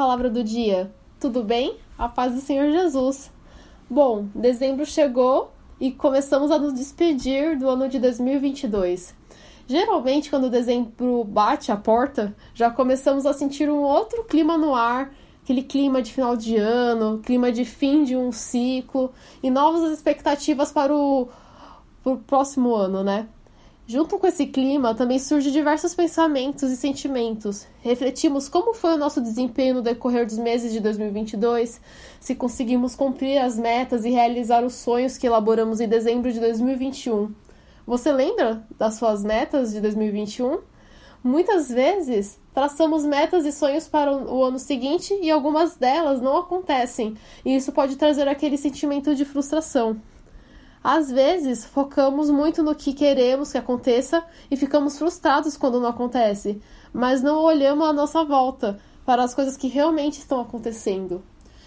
Palavra do Dia. Tudo bem? A paz do Senhor Jesus. Bom, dezembro chegou e começamos a nos despedir do ano de 2022. Geralmente, quando dezembro bate a porta, já começamos a sentir um outro clima no ar, aquele clima de final de ano, clima de fim de um ciclo e novas expectativas para o, para o próximo ano, né? Junto com esse clima, também surgem diversos pensamentos e sentimentos. Refletimos como foi o nosso desempenho no decorrer dos meses de 2022, se conseguimos cumprir as metas e realizar os sonhos que elaboramos em dezembro de 2021. Você lembra das suas metas de 2021? Muitas vezes traçamos metas e sonhos para o ano seguinte e algumas delas não acontecem, e isso pode trazer aquele sentimento de frustração. Às vezes, focamos muito no que queremos que aconteça e ficamos frustrados quando não acontece, mas não olhamos à nossa volta para as coisas que realmente estão acontecendo.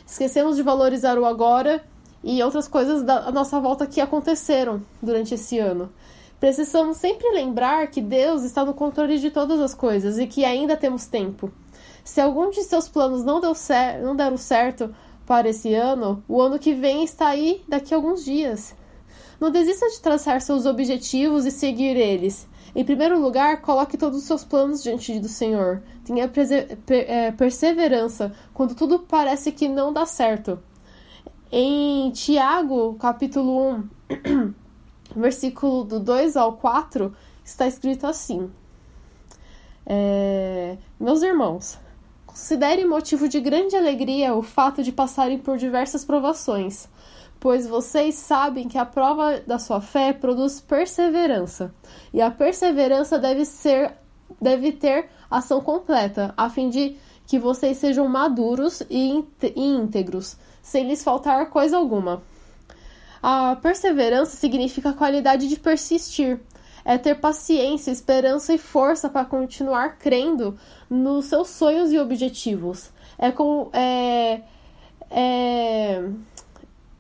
Esquecemos de valorizar o agora e outras coisas da nossa volta que aconteceram durante esse ano. Precisamos sempre lembrar que Deus está no controle de todas as coisas e que ainda temos tempo. Se algum de seus planos não, deu cer não deram certo para esse ano, o ano que vem está aí daqui a alguns dias. Não desista de traçar seus objetivos e seguir eles. Em primeiro lugar, coloque todos os seus planos diante do Senhor. Tenha é, perseverança quando tudo parece que não dá certo. Em Tiago, capítulo 1, versículo do 2 ao 4, está escrito assim: é, Meus irmãos, considere motivo de grande alegria o fato de passarem por diversas provações pois vocês sabem que a prova da sua fé produz perseverança, e a perseverança deve ser deve ter ação completa, a fim de que vocês sejam maduros e íntegros, sem lhes faltar coisa alguma. A perseverança significa a qualidade de persistir, é ter paciência, esperança e força para continuar crendo nos seus sonhos e objetivos. É é, é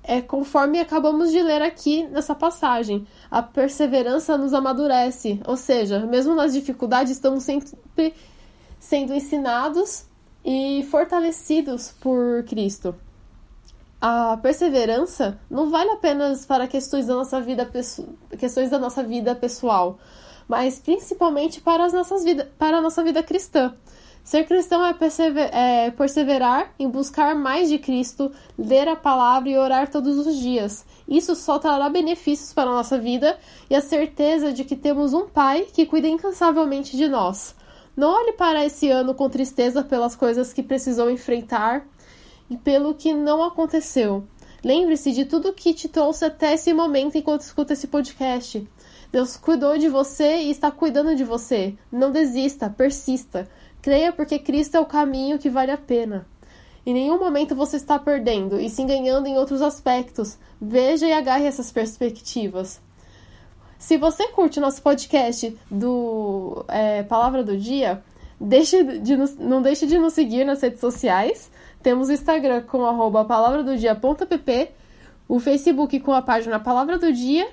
é conforme acabamos de ler aqui nessa passagem. A perseverança nos amadurece, ou seja, mesmo nas dificuldades, estamos sempre sendo ensinados e fortalecidos por Cristo. A perseverança não vale apenas para questões da nossa vida, questões da nossa vida pessoal, mas principalmente para, as nossas vida, para a nossa vida cristã. Ser cristão é, é perseverar em buscar mais de Cristo, ler a palavra e orar todos os dias. Isso só trará benefícios para a nossa vida e a certeza de que temos um Pai que cuida incansavelmente de nós. Não olhe para esse ano com tristeza pelas coisas que precisou enfrentar e pelo que não aconteceu. Lembre-se de tudo que te trouxe até esse momento enquanto escuta esse podcast. Deus cuidou de você e está cuidando de você. Não desista, persista. Creia porque Cristo é o caminho que vale a pena. Em nenhum momento você está perdendo e sim ganhando em outros aspectos. Veja e agarre essas perspectivas. Se você curte nosso podcast do é, Palavra do Dia, deixe de nos, não deixe de nos seguir nas redes sociais. Temos o Instagram com arroba palavradodia.pp, o Facebook com a página Palavra do Dia.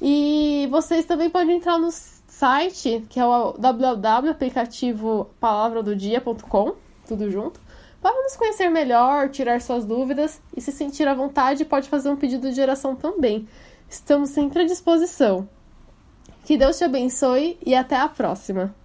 E vocês também podem entrar nos site, que é o www.aplicativopalavradodia.com, tudo junto, para nos conhecer melhor, tirar suas dúvidas e se sentir à vontade, pode fazer um pedido de oração também. Estamos sempre à disposição. Que Deus te abençoe e até a próxima!